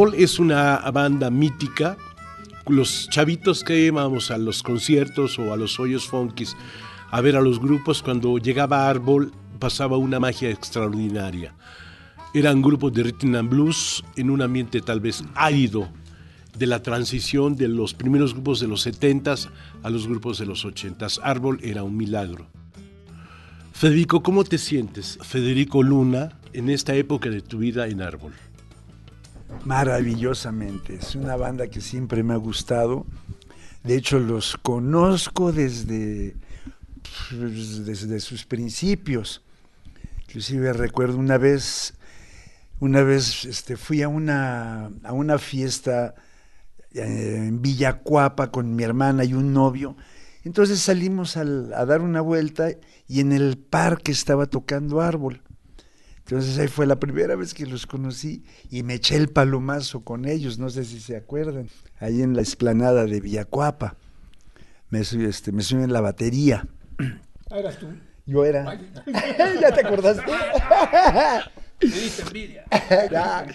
Árbol es una banda mítica. Los chavitos que íbamos a los conciertos o a los hoyos funkis a ver a los grupos, cuando llegaba Árbol pasaba una magia extraordinaria. Eran grupos de rhythm and blues en un ambiente tal vez árido de la transición de los primeros grupos de los 70s a los grupos de los 80s. Árbol era un milagro. Federico, ¿cómo te sientes, Federico Luna, en esta época de tu vida en Árbol? Maravillosamente. Es una banda que siempre me ha gustado. De hecho, los conozco desde, pues, desde sus principios. Inclusive recuerdo una vez, una vez este, fui a una, a una fiesta eh, en Villacuapa con mi hermana y un novio. Entonces salimos a dar una vuelta y en el parque estaba tocando árbol. Entonces ahí fue la primera vez que los conocí y me eché el palomazo con ellos, no sé si se acuerdan, ahí en la esplanada de Villacuapa. Me, este, me subí en la batería. Ah, ¿Eras tú? Yo era. ¿Ya te acordaste? Me diste envidia.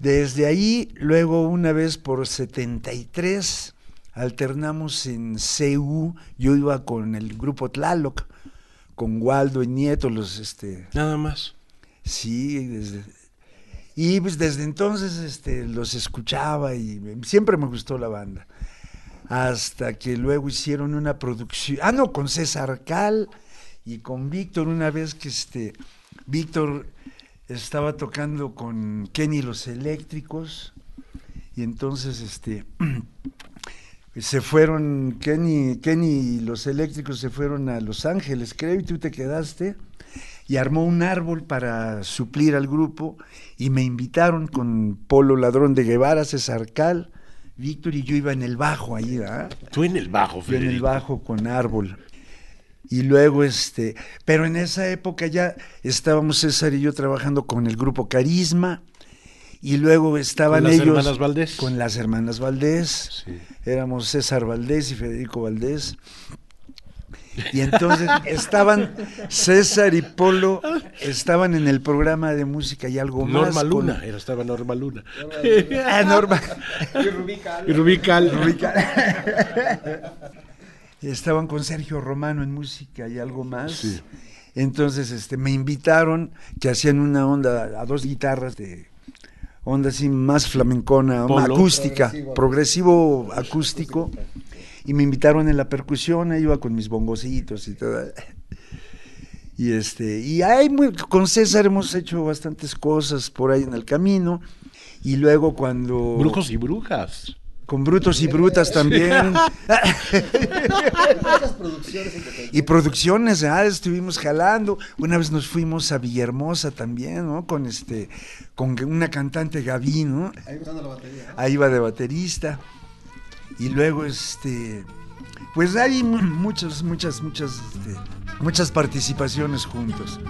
Desde ahí, luego una vez por 73, alternamos en CU, yo iba con el grupo Tlaloc, con Waldo y Nieto, los este. Nada más. Sí, desde, y pues desde entonces este, los escuchaba y siempre me gustó la banda. Hasta que luego hicieron una producción, ah no, con César Cal y con Víctor, una vez que este, Víctor estaba tocando con Kenny los Eléctricos y entonces este se fueron Kenny, Kenny y los Eléctricos se fueron a Los Ángeles, creo, y tú te quedaste y armó un árbol para suplir al grupo y me invitaron con Polo Ladrón de Guevara, César Cal, Víctor y yo iba en el bajo ahí, ¿verdad? Tú en el bajo, Federico. en el bajo con árbol. Y luego, este, pero en esa época ya estábamos César y yo trabajando con el grupo Carisma, y luego estaban ¿Con las hermanas Valdés? Con las hermanas Valdés. Éramos César Valdés y Federico Valdés. Y entonces estaban César y Polo, estaban en el programa de música y algo más. Norma Luna, era, estaba Norma Luna. ah, Norma. Y Rubical. Y Rubical. Rubical. estaban con Sergio Romano en música y algo más. Sí. Entonces este, me invitaron, que hacían una onda a dos guitarras de onda así más flamencona, Polo. acústica, Progresivo. progresivo acústico. Y me invitaron en la percusión, ahí iba con mis bongocitos y todo. Y este, y ahí muy- con César hemos hecho bastantes cosas por ahí en el camino. Y luego cuando Brujos y brujas. con brutos y brutas también. Muchas producciones independientes. Y producciones, ah, estuvimos jalando. Una vez nos fuimos a Villahermosa también, ¿no? Con este, con una cantante Gaby, ¿no? Ahí usando la batería. ¿no? Ahí iba de baterista. Y luego, este, pues hay mu- muchas, muchas, muchas, este, muchas participaciones juntos.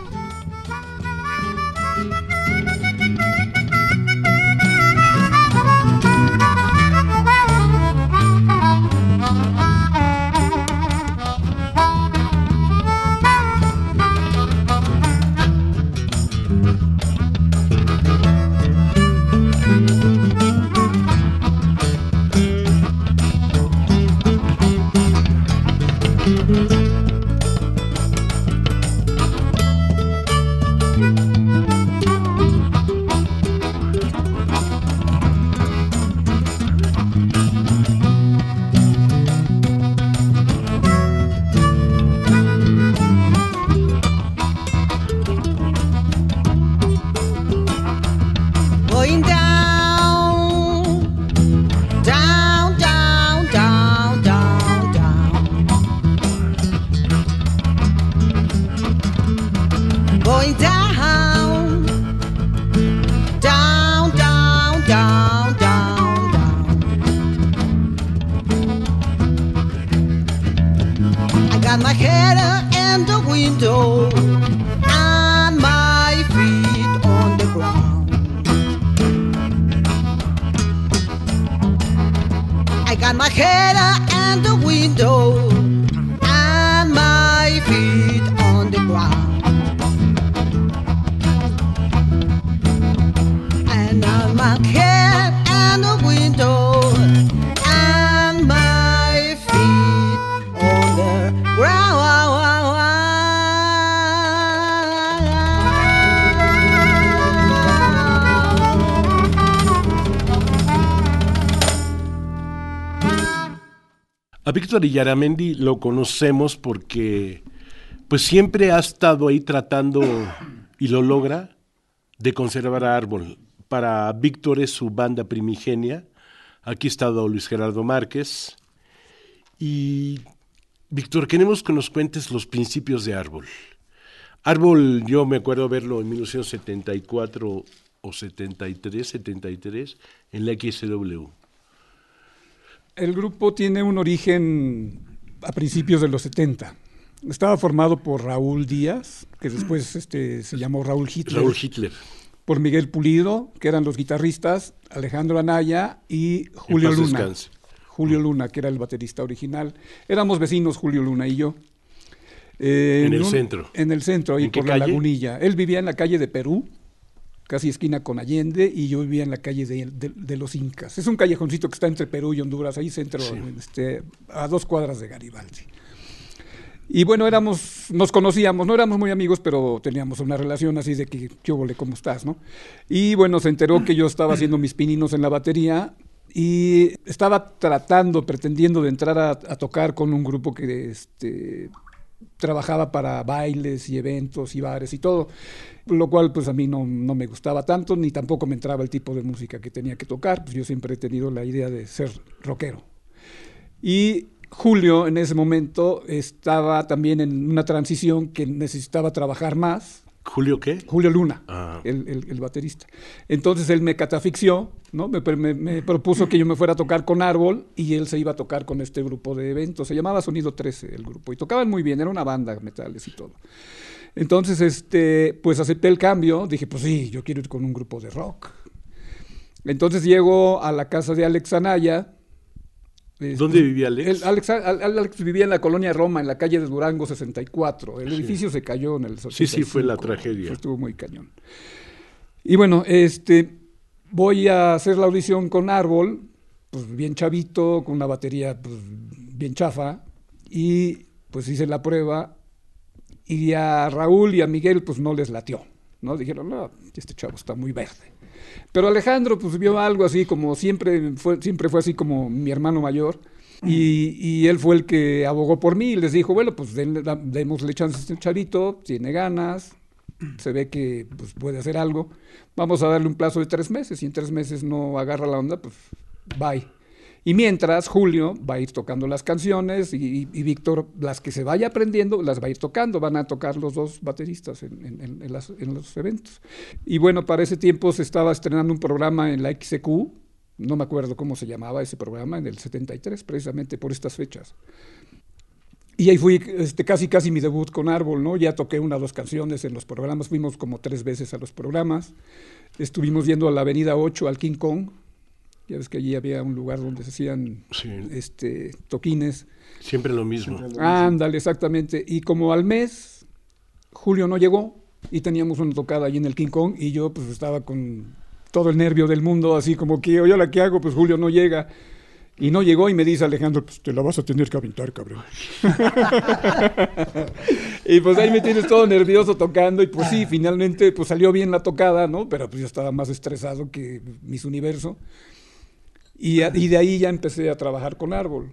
Going down, A Víctor Illaramendi lo conocemos porque pues siempre ha estado ahí tratando y lo logra de conservar a Árbol. Para Víctor es su banda primigenia. Aquí está Luis Gerardo Márquez. Y Víctor, queremos que nos cuentes los principios de Árbol. Árbol, yo me acuerdo verlo en 1974 o 73, 73, en la XW. El grupo tiene un origen a principios de los 70. Estaba formado por Raúl Díaz, que después este, se llamó Raúl Hitler, Raúl Hitler. por Miguel Pulido, que eran los guitarristas, Alejandro Anaya y Julio Luna. descanse. Julio Luna, que era el baterista original. Éramos vecinos, Julio Luna y yo. Eh, En el un- centro. En el centro, ahí ¿En qué por la calle? lagunilla. Él vivía en la calle de Perú, casi esquina con Allende, y yo vivía en la calle de, de- de los Incas. Es un callejoncito que está entre Perú y Honduras, ahí centro, Sí. este, a dos cuadras de Garibaldi. Y bueno, éramos, nos conocíamos, no éramos muy amigos, pero teníamos una relación así de que, ¿qué óvole, cómo estás, no? Y bueno, se enteró que yo estaba haciendo mis pininos en la batería y estaba tratando, pretendiendo de entrar a, a tocar con un grupo que este, trabajaba para bailes y eventos y bares y todo, lo cual pues a mí no, no me gustaba tanto, ni tampoco me entraba el tipo de música que tenía que tocar, pues yo siempre he tenido la idea de ser rockero. Y Julio en ese momento estaba también en una transición que necesitaba trabajar más. ¿Julio qué? Julio Luna, Ah. el, el- el baterista. Entonces él me catafixió, ¿no? Me, me- me propuso que yo me fuera a tocar con Árbol y él se iba a tocar con este grupo de eventos. Se llamaba Sonido 13 el grupo y tocaban muy bien, era una banda, metales y todo. Entonces, este, pues acepté el cambio, dije, pues sí, yo quiero ir con un grupo de rock. Entonces llego a la casa de Alex Anaya. Este, ¿Dónde vivía Alex? el- Alex, Al- Alex vivía en la colonia Roma, en la calle de Durango 64. El edificio se cayó en el Sí, sí, fue la 85. tragedia. Estuvo muy cañón. Y bueno, este, voy a hacer la audición con Árbol, pues bien chavito, con una batería pues, bien chafa. y pues hice la prueba y a Raúl y a Miguel pues no les latió, ¿no? Dijeron, no, este chavo está muy verde. Pero Alejandro pues vio algo así como siempre fue, siempre fue así como mi hermano mayor. Y, y él fue el que abogó por mí y les dijo, bueno, pues denle- da- démosle chance a este chavito, tiene ganas, se ve que pues, puede hacer algo, vamos a darle un plazo de tres meses y en tres meses no agarra la onda, pues bye. Y mientras, Julio va a ir tocando las canciones y, y Víctor, las que se vaya aprendiendo, las va a ir tocando. Van a tocar los dos bateristas en, en- en- las- en los eventos. Y bueno, para ese tiempo se estaba estrenando un programa en la XQ, no me acuerdo cómo se llamaba ese programa, en el 73, precisamente por estas fechas. Y ahí fui este, casi, casi mi debut con Árbol, ¿no? Ya toqué una o dos canciones en los programas, fuimos como tres veces a los programas. Estuvimos yendo a la Avenida 8, al King Kong. Ya ves que allí había un lugar donde se hacían Sí. este, toquines. Siempre lo mismo. Ándale, exactamente. Y como al mes, Julio no llegó y teníamos una tocada allí en el King Kong y yo pues estaba con todo el nervio del mundo, así como que, oye, ¿la qué hago? Pues Julio no llega. Y no llegó y me dice Alejandro, pues te la vas a tener que aventar, cabrón. y pues ahí me tienes todo nervioso tocando y pues sí, finalmente pues salió bien la tocada, ¿no? Pero pues yo estaba más estresado que mis universo. Y, y de ahí ya empecé a trabajar con Árbol.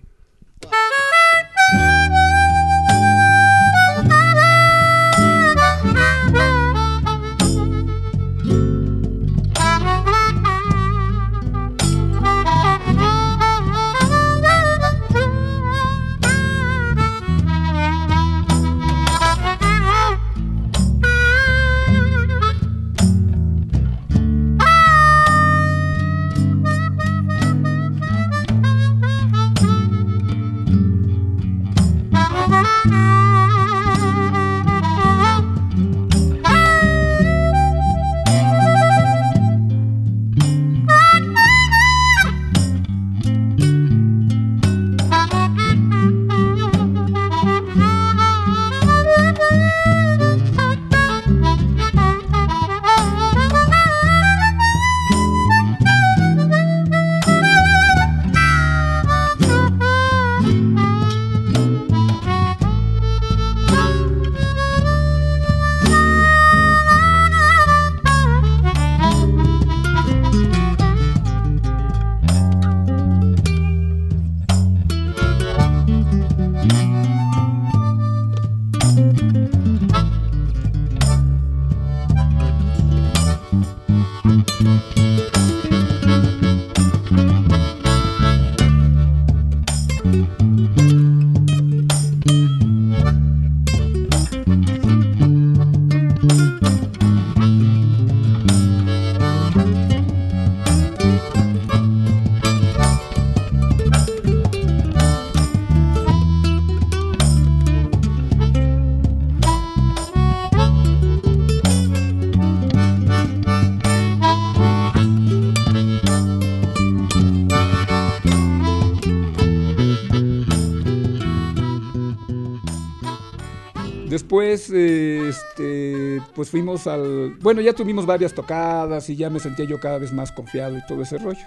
Después, eh, este, pues fuimos al... Bueno, ya tuvimos varias tocadas y ya me sentía yo cada vez más confiado y todo ese rollo.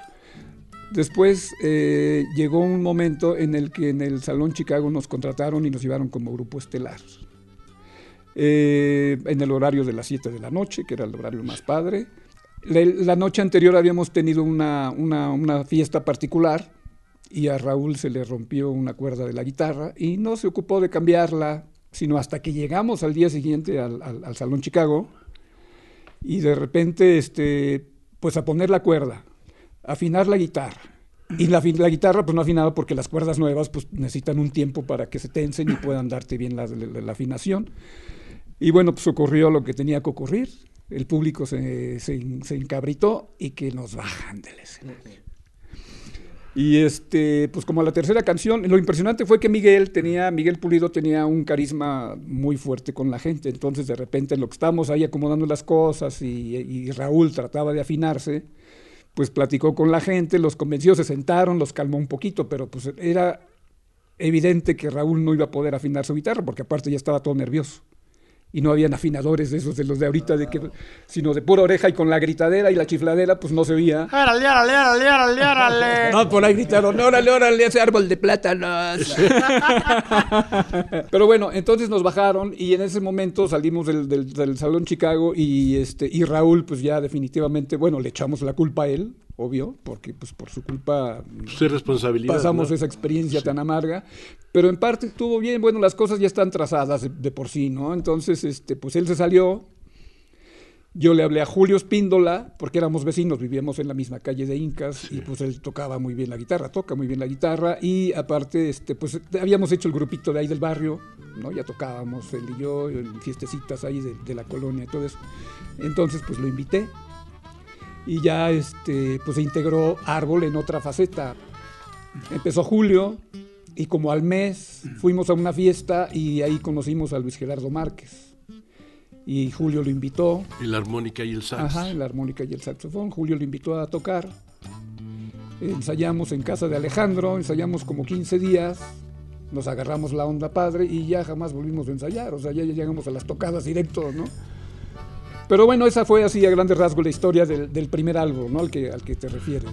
Después eh, llegó un momento en el que en el Salón Chicago nos contrataron y nos llevaron como grupo estelar. Eh, en el horario de las 7 de la noche, que era el horario más padre. La, la noche anterior habíamos tenido una, una, una fiesta particular y a Raúl se le rompió una cuerda de la guitarra y no se ocupó de cambiarla, sino hasta que llegamos al día siguiente al, al- al Salón Chicago y de repente, este, pues a poner la cuerda, afinar la guitarra. Y la, la guitarra pues no afinaba porque las cuerdas nuevas pues necesitan un tiempo para que se tensen y puedan darte bien la afinación. Y bueno, pues ocurrió lo que tenía que ocurrir. El público se, se, se encabritó y que nos bajan del escenario. Y este, pues como la tercera canción, lo impresionante fue que Miguel tenía, Miguel Pulido tenía un carisma muy fuerte con la gente. Entonces, de repente, en lo que estábamos ahí acomodando las cosas y, y Raúl trataba de afinarse, pues platicó con la gente, los convenció, se sentaron, los calmó un poquito, pero pues era evidente que Raúl no iba a poder afinar su guitarra, porque aparte ya estaba todo nervioso. Y no habían afinadores de esos de los de ahorita, de que, sino de pura oreja y con la gritadera y la chifladera, pues no se oía. ¡Árale, árale, árale, árale, árale! No, por ahí gritaron, órale, órale, ese árbol de plátanos. Pero bueno, entonces nos bajaron y en ese momento salimos del, del- del Salón Chicago y, este, y Raúl, pues ya definitivamente, bueno, le echamos la culpa a él, obvio, porque pues por su culpa Pues es responsabilidad. pasamos ¿no? esa experiencia tan amarga, pero en parte estuvo bien, bueno, las cosas ya están trazadas de, de por sí, ¿no? Entonces, este, pues él se salió, yo le hablé a Julio Espíndola, porque éramos vecinos, vivíamos en la misma calle de Incas, y pues él tocaba muy bien la guitarra, toca muy bien la guitarra, y aparte, este, pues habíamos hecho el grupito de ahí del barrio, ¿no? Ya tocábamos él y yo, en fiestecitas ahí de, de la colonia y todo eso. Entonces, pues lo invité, y ya este, pues se integró Árbol en otra faceta. Empezó Julio y como al mes fuimos a una fiesta y ahí conocimos a Luis Gerardo Márquez. Y Julio lo invitó, Y la armónica y el sax. ajá, la armónica y el saxofón. Julio lo invitó a tocar. Ensayamos en casa de Alejandro, ensayamos como 15 días, nos agarramos la onda padre y ya jamás volvimos a ensayar. O sea, ya, ya llegamos a las tocadas directo, ¿no? Pero bueno, esa fue así a grandes rasgos la historia del, del primer álbum, ¿no? Al que, al que te refieres.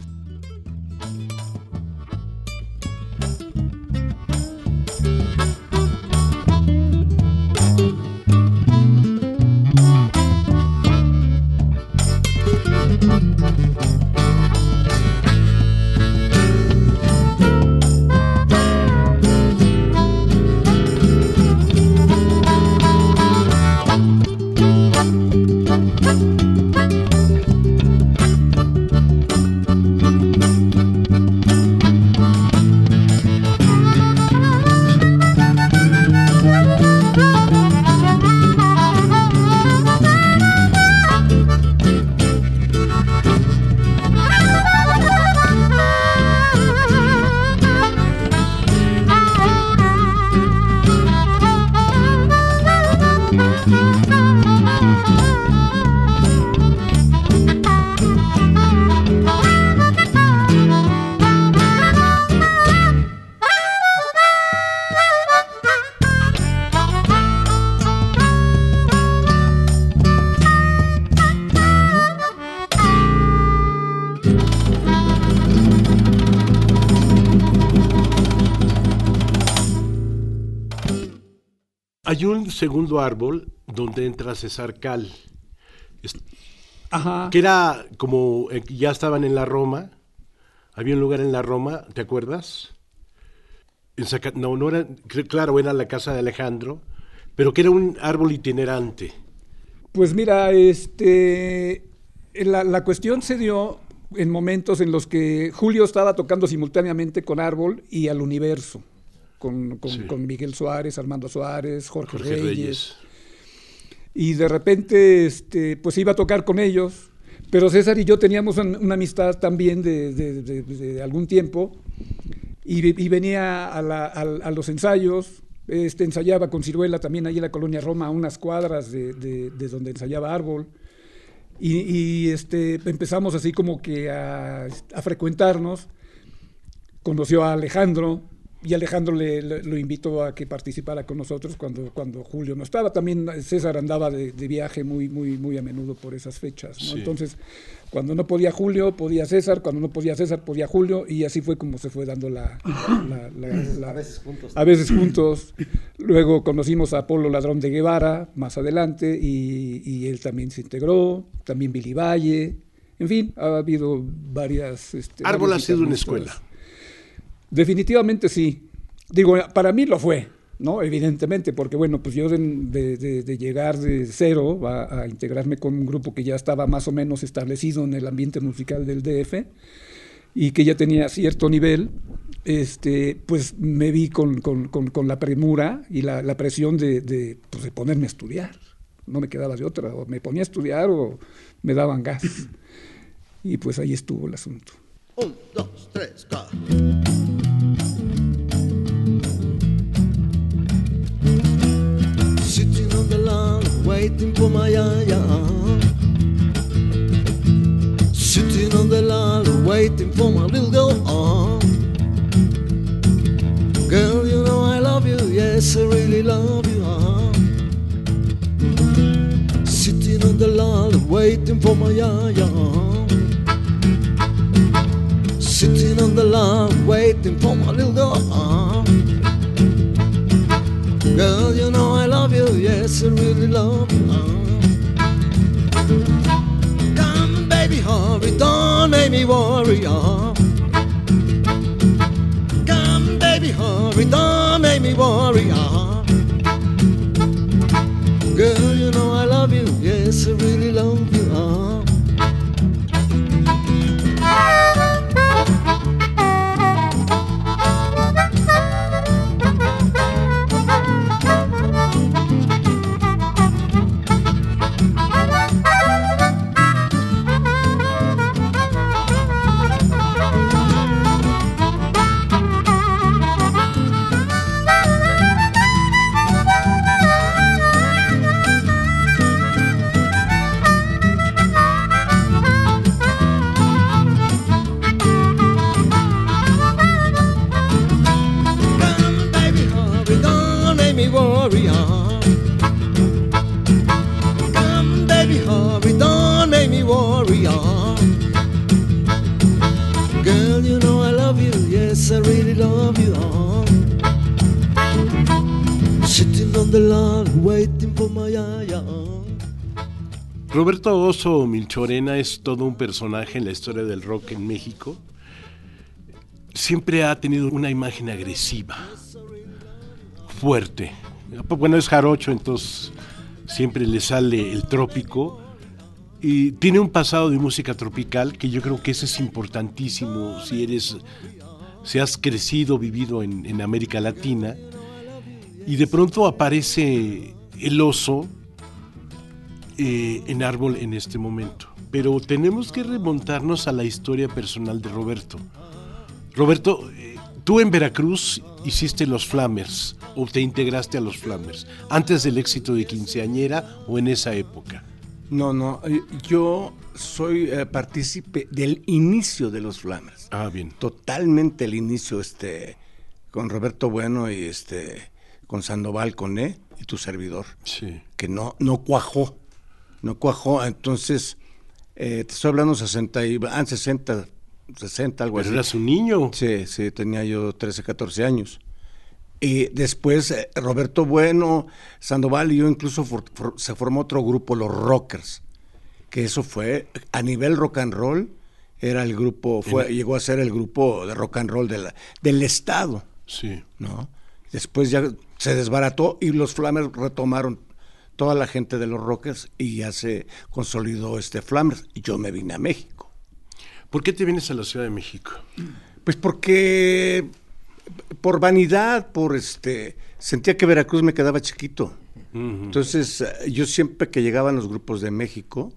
Segundo árbol donde entra César Cal, Ajá. que era como eh, ya estaban en la Roma, había un lugar en la Roma, ¿te acuerdas? En Zaca- no, no era, claro, era la casa de Alejandro, pero que era un árbol itinerante. Pues mira, este, la, la cuestión se dio en momentos en los que Julio estaba tocando simultáneamente con Árbol y al Universo, con, con- Sí. con Miguel Suárez, Armando Suárez, Jorge, Jorge Reyes, Reyes. y de repente, este, pues iba a tocar con ellos, pero César y yo teníamos un- una amistad también de, de- de- de algún tiempo, y, y venía a, la- al- a los ensayos, este, ensayaba con Ciruela también ahí en la colonia Roma, a unas cuadras de donde ensayaba Árbol, y, y, este, empezamos así como que a, a frecuentarnos, conoció a Alejandro y Alejandro le, le- lo invitó a que participara con nosotros cuando, cuando Julio no estaba. También César andaba de, de viaje muy, muy, muy a menudo por esas fechas. ¿no? Sí. Entonces, cuando no podía Julio, podía César, cuando no podía César, podía Julio, y así fue como se fue dando la... la- la- la- A veces juntos. a veces juntos. Luego conocimos a Polo Ladrón de Guevara más adelante y, y él también se integró, también Billy Valle. En fin, ha habido varias... este, Árbol ha sido una escuela. Definitivamente sí. Digo, para mí lo fue, ¿no? Evidentemente, porque bueno, pues yo de, de- de- de llegar de cero a, a integrarme con un grupo que ya estaba más o menos establecido en el ambiente musical del DF y que ya tenía cierto nivel, este, pues me vi con, con- con- con la premura y la, la presión de, de, pues, de ponerme a estudiar. No me quedaba de otra, o me ponía a estudiar o me daban gas. Y pues ahí estuvo el asunto. Un, dos, tres, cuatro. Waiting for my yaya. Sitting on the lawn, waiting for my little girl. Girl, you know I love you, yes, I really love you. Uh. Sitting on the ladder, waiting for my yaya. Sitting on the lawn, waiting for my little girl. Girl, you know I love you, yes, I really love you. Come, baby, hurry, don't make me worry. uh. Come, baby, hurry, don't make me worry. uh. Girl, you know I love you, yes, I really love you. Yaya. Roberto Oso Milchorena es todo un personaje en la historia del rock en México. Siempre ha tenido una imagen agresiva, fuerte. Bueno, es jarocho, entonces siempre le sale el trópico. Y tiene un pasado de música tropical que yo creo que ese es importantísimo si eres, si has crecido, vivido en América Latina. Y de pronto aparece el oso eh, en árbol en este momento. Pero tenemos que remontarnos a la historia personal de Roberto. Roberto, eh, tú en Veracruz hiciste los Flamers o te integraste a los Flamers antes del éxito de Quinceañera o en esa época. No, no, eh, yo soy eh, partícipe del inicio de los Flamers. Ah, bien. Totalmente el inicio, este, con Roberto Bueno y este, con Sandoval Coné y tu servidor. Sí. Que no, no cuajó, no cuajó. Entonces, eh, te estoy hablando 60, y, ah, 60, 60, algo Pero así. eras un niño. Sí, sí, tenía yo 13, 14 años. Y después eh, Roberto Bueno, Sandoval y yo incluso for- for- se formó otro grupo, los Rockers, que eso fue a nivel rock and roll, era el grupo, fue, llegó a ser el grupo de rock and roll de la- del Estado, Sí. ¿no? Después ya se desbarató y los Flamers retomaron toda la gente de los Rockers y ya se consolidó este Flamers. Y yo me vine a México. ¿Por qué te vienes a la Ciudad de México? Pues porque por vanidad, por este, sentía que Veracruz me quedaba chiquito. Entonces, eh, yo siempre que llegaban los grupos de México,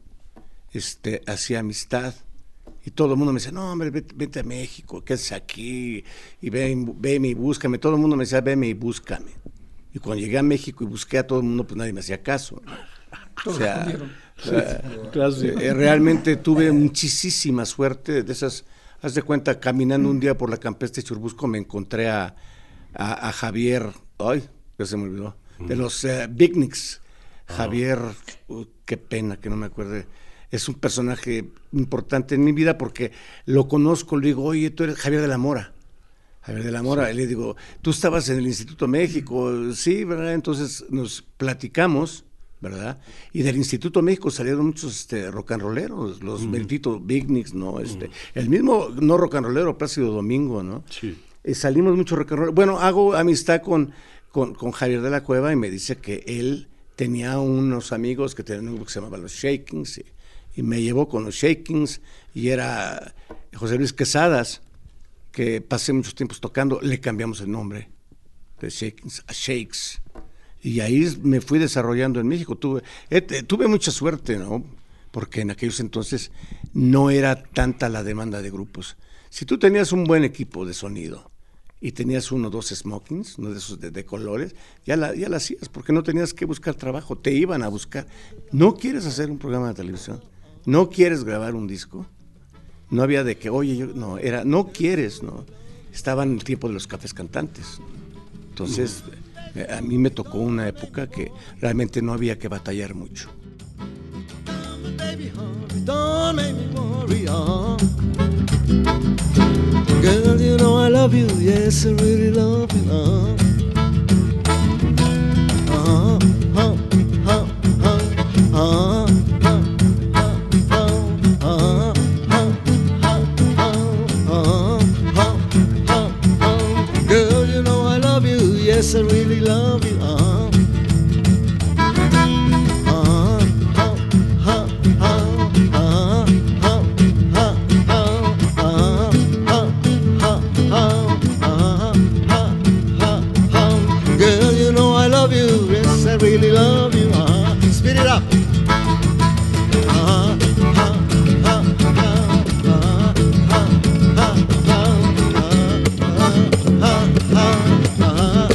este, hacía amistad. Y todo el mundo me decía, no, hombre, vete, vete a México, ¿qué haces aquí? Y ven, veme y búscame. Todo el mundo me decía, veme y búscame. Y cuando llegué a México y busqué a todo el mundo, pues nadie me hacía caso. O sea, eh, realmente tuve muchísima suerte de esas. Haz de cuenta, caminando un día por la campestre Churbusco me encontré a, a- a Javier, ay, ya se me olvidó, de los eh. Javier, uh, qué pena que no me acuerde. Es un personaje importante en mi vida porque lo conozco, le digo, oye, tú eres Javier de la Mora. Javier de la Mora, le digo, tú estabas en el Instituto México, sí, ¿verdad? Entonces nos platicamos, ¿verdad? Y del Instituto México salieron muchos este, rock and rolleros, los benditos Bignics, ¿no? Este, El mismo, no rock and rollero, Plácido Domingo, ¿no? Sí. Eh, salimos mucho rock and roll. Bueno, hago amistad con, con, con Javier de la Cueva y me dice que él tenía unos amigos que tenían un grupo que se llamaba Los Shakings y, y me llevó con los Shakings y era José Luis Quesadas, que pasé muchos tiempos tocando, le cambiamos el nombre de Shakings a Shakes. Y ahí me fui desarrollando en México. Tuve, tuve mucha suerte, ¿no? Porque en aquellos entonces no era tanta la demanda de grupos. Si tú tenías un buen equipo de sonido y tenías uno o dos smokings, uno de esos de, de colores, ya la, ya la hacías, porque no tenías que buscar trabajo, te iban a buscar. ¿No quieres hacer un programa de televisión? ¿No quieres grabar un disco? No había de que, oye, yo, no, era, no quieres, ¿no? Estaba en el tiempo de los cafés cantantes. Entonces, eh, a mí me tocó una época que realmente no había que batallar mucho. Girl, you know I love you, yes, I really love you, really love you. Speed it up. Uh, huh, huh, huh, uh, huh, huh, huh, uh,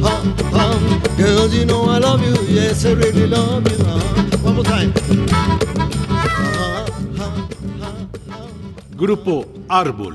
huh, huh. Girl, you know I love you, yes, I really love you. Uh, one more time. Huh, huh, huh. Grupo Árbol.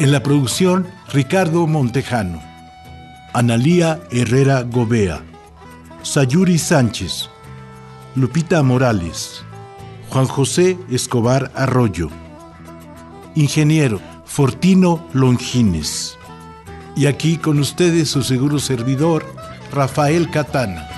En la producción, Ricardo Montejano, Analía Herrera Gobea, Sayuri Sánchez, Lupita Morales, Juan José Escobar Arroyo, Ingeniero Fortino Longines. Y aquí con ustedes su seguro servidor, Rafael Catana.